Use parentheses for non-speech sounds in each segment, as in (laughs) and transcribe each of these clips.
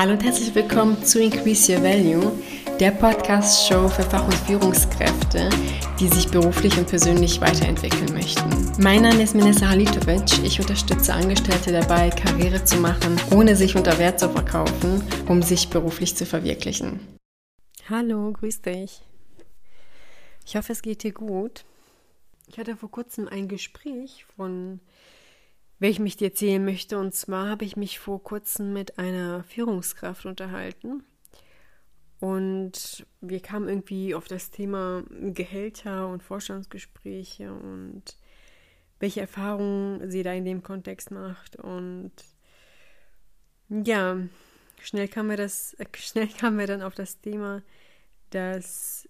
Hallo und herzlich willkommen zu Increase Your Value, der Podcast-Show für Fach- und Führungskräfte, die sich beruflich und persönlich weiterentwickeln möchten. Mein Name ist Minessa Halitovic. Ich unterstütze Angestellte dabei, Karriere zu machen, ohne sich unter Wert zu verkaufen, um sich beruflich zu verwirklichen. Hallo, grüß dich. Ich hoffe, es geht dir gut. Ich hatte vor kurzem ein Gespräch von welchem ich dir erzählen möchte. Und zwar habe ich mich vor kurzem mit einer Führungskraft unterhalten. Und wir kamen irgendwie auf das Thema Gehälter und Vorstandsgespräche und welche Erfahrungen sie da in dem Kontext macht. Und ja, schnell kamen wir das, (laughs) schnell kamen wir dann auf das Thema, dass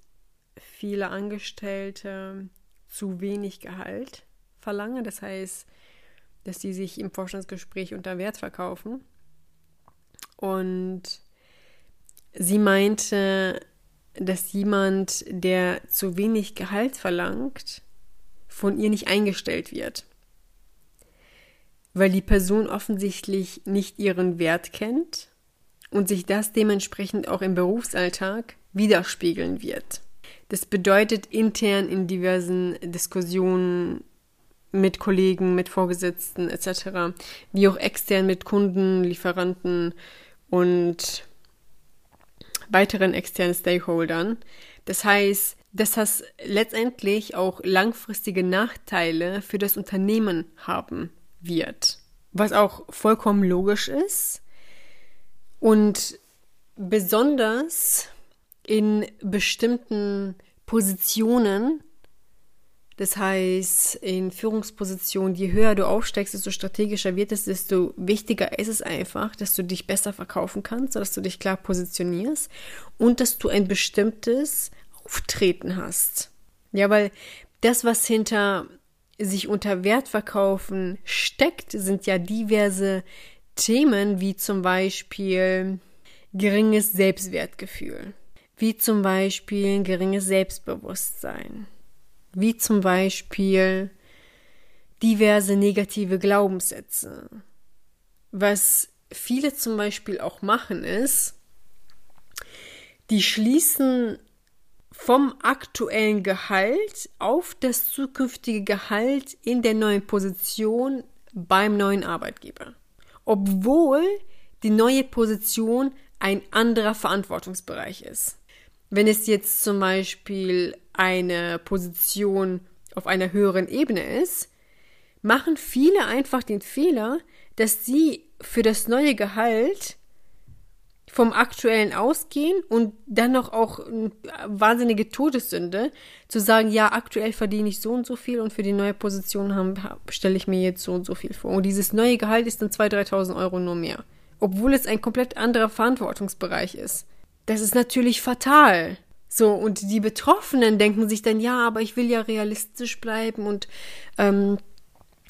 viele Angestellte zu wenig Gehalt verlangen. Das heißt, dass die sich im Forschungsgespräch unter Wert verkaufen. Und sie meinte, dass jemand, der zu wenig Gehalt verlangt, von ihr nicht eingestellt wird. Weil die Person offensichtlich nicht ihren Wert kennt und sich das dementsprechend auch im Berufsalltag widerspiegeln wird. Das bedeutet intern in diversen Diskussionen mit Kollegen, mit Vorgesetzten etc., wie auch extern mit Kunden, Lieferanten und weiteren externen Stakeholdern. Das heißt, dass das letztendlich auch langfristige Nachteile für das Unternehmen haben wird. Was auch vollkommen logisch ist und besonders in bestimmten Positionen das heißt, in Führungspositionen, je höher du aufsteigst, desto strategischer wird es, desto wichtiger ist es einfach, dass du dich besser verkaufen kannst, dass du dich klar positionierst und dass du ein bestimmtes Auftreten hast. Ja, weil das, was hinter sich unter Wert verkaufen steckt, sind ja diverse Themen, wie zum Beispiel geringes Selbstwertgefühl, wie zum Beispiel geringes Selbstbewusstsein wie zum Beispiel diverse negative Glaubenssätze. Was viele zum Beispiel auch machen ist, die schließen vom aktuellen Gehalt auf das zukünftige Gehalt in der neuen Position beim neuen Arbeitgeber. Obwohl die neue Position ein anderer Verantwortungsbereich ist. Wenn es jetzt zum Beispiel eine Position auf einer höheren Ebene ist, machen viele einfach den Fehler, dass sie für das neue Gehalt vom aktuellen ausgehen und dann noch auch eine wahnsinnige Todessünde zu sagen, ja, aktuell verdiene ich so und so viel und für die neue Position stelle ich mir jetzt so und so viel vor. Und dieses neue Gehalt ist dann 2.000, 3.000 Euro nur mehr. Obwohl es ein komplett anderer Verantwortungsbereich ist. Das ist natürlich fatal. So, und die Betroffenen denken sich dann, ja, aber ich will ja realistisch bleiben und ähm,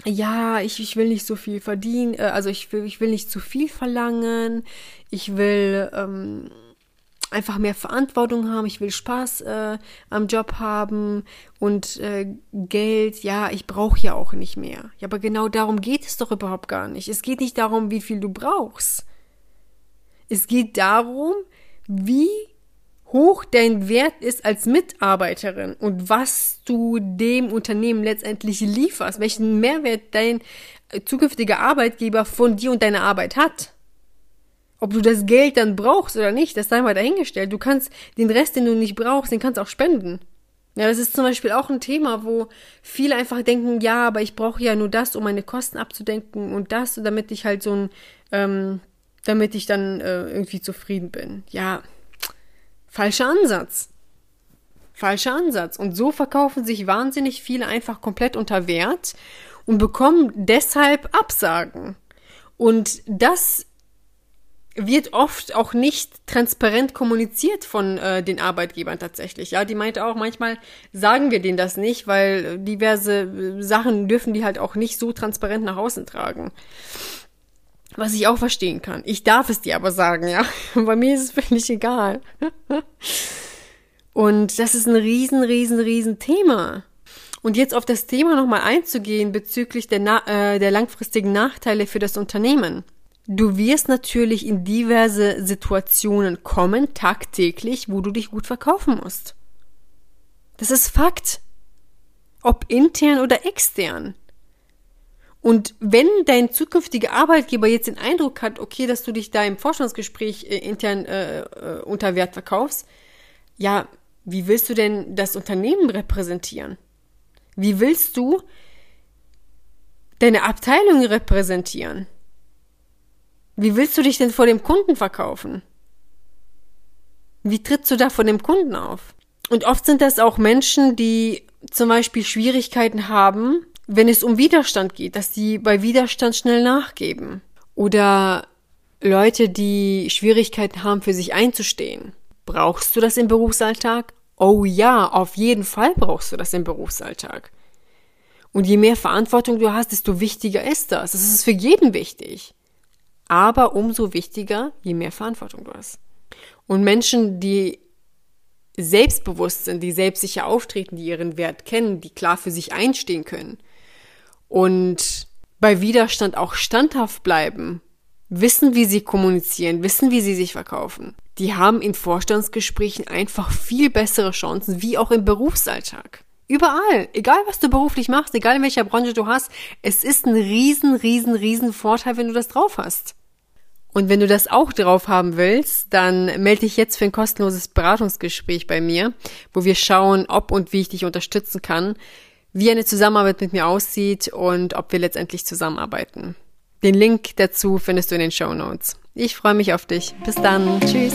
ja, ich, ich will nicht so viel verdienen, äh, also ich will, ich will nicht zu viel verlangen, ich will ähm, einfach mehr Verantwortung haben, ich will Spaß äh, am Job haben und äh, Geld, ja, ich brauche ja auch nicht mehr. Ja, aber genau darum geht es doch überhaupt gar nicht. Es geht nicht darum, wie viel du brauchst. Es geht darum, wie hoch dein Wert ist als Mitarbeiterin und was du dem Unternehmen letztendlich lieferst, welchen Mehrwert dein äh, zukünftiger Arbeitgeber von dir und deiner Arbeit hat. Ob du das Geld dann brauchst oder nicht, das sei mal dahingestellt. Du kannst den Rest, den du nicht brauchst, den kannst auch spenden. Ja, das ist zum Beispiel auch ein Thema, wo viele einfach denken, ja, aber ich brauche ja nur das, um meine Kosten abzudenken und das, damit ich halt so ein, ähm, damit ich dann äh, irgendwie zufrieden bin. Ja, Falscher Ansatz. Falscher Ansatz. Und so verkaufen sich wahnsinnig viele einfach komplett unter Wert und bekommen deshalb Absagen. Und das wird oft auch nicht transparent kommuniziert von äh, den Arbeitgebern tatsächlich. Ja, die meinte auch, manchmal sagen wir denen das nicht, weil diverse Sachen dürfen die halt auch nicht so transparent nach außen tragen. Was ich auch verstehen kann. Ich darf es dir aber sagen, ja. (laughs) Bei mir ist es völlig egal. Und das ist ein riesen, riesen, riesen Thema. Und jetzt auf das Thema nochmal einzugehen bezüglich der, äh, der langfristigen Nachteile für das Unternehmen. du wirst natürlich in diverse Situationen kommen, tagtäglich, wo du dich gut verkaufen musst. Das ist Fakt. Ob intern oder extern. Und wenn dein zukünftiger Arbeitgeber jetzt den Eindruck hat, okay, dass du dich da im Forschungsgespräch äh, intern äh, äh, unter Wert verkaufst, ja, wie willst du denn das Unternehmen repräsentieren? Wie willst du deine Abteilung repräsentieren? Wie willst du dich denn vor dem Kunden verkaufen? Wie trittst du da vor dem Kunden auf? Und oft sind das auch Menschen, die zum Beispiel Schwierigkeiten haben, wenn es um Widerstand geht, dass sie bei Widerstand schnell nachgeben. Oder Leute, die Schwierigkeiten haben, für sich einzustehen. Brauchst du das im Berufsalltag? Oh ja, auf jeden Fall brauchst du das im Berufsalltag. Und je mehr Verantwortung du hast, desto wichtiger ist das. Das ist für jeden wichtig. Aber umso wichtiger, je mehr Verantwortung du hast. Und Menschen, die selbstbewusst sind, die selbstsicher auftreten, die ihren Wert kennen, die klar für sich einstehen können, und bei Widerstand auch standhaft bleiben, wissen, wie sie kommunizieren, wissen, wie sie sich verkaufen. Die haben in Vorstandsgesprächen einfach viel bessere Chancen, wie auch im Berufsalltag. Überall, egal was du beruflich machst, egal in welcher Branche du hast, es ist ein riesen, riesen, riesen Vorteil, wenn du das drauf hast. Und wenn du das auch drauf haben willst, dann melde dich jetzt für ein kostenloses Beratungsgespräch bei mir, wo wir schauen, ob und wie ich dich unterstützen kann, wie eine Zusammenarbeit mit mir aussieht und ob wir letztendlich zusammenarbeiten. Den Link dazu findest du in den Show Notes. Ich freue mich auf dich. Bis dann. Tschüss.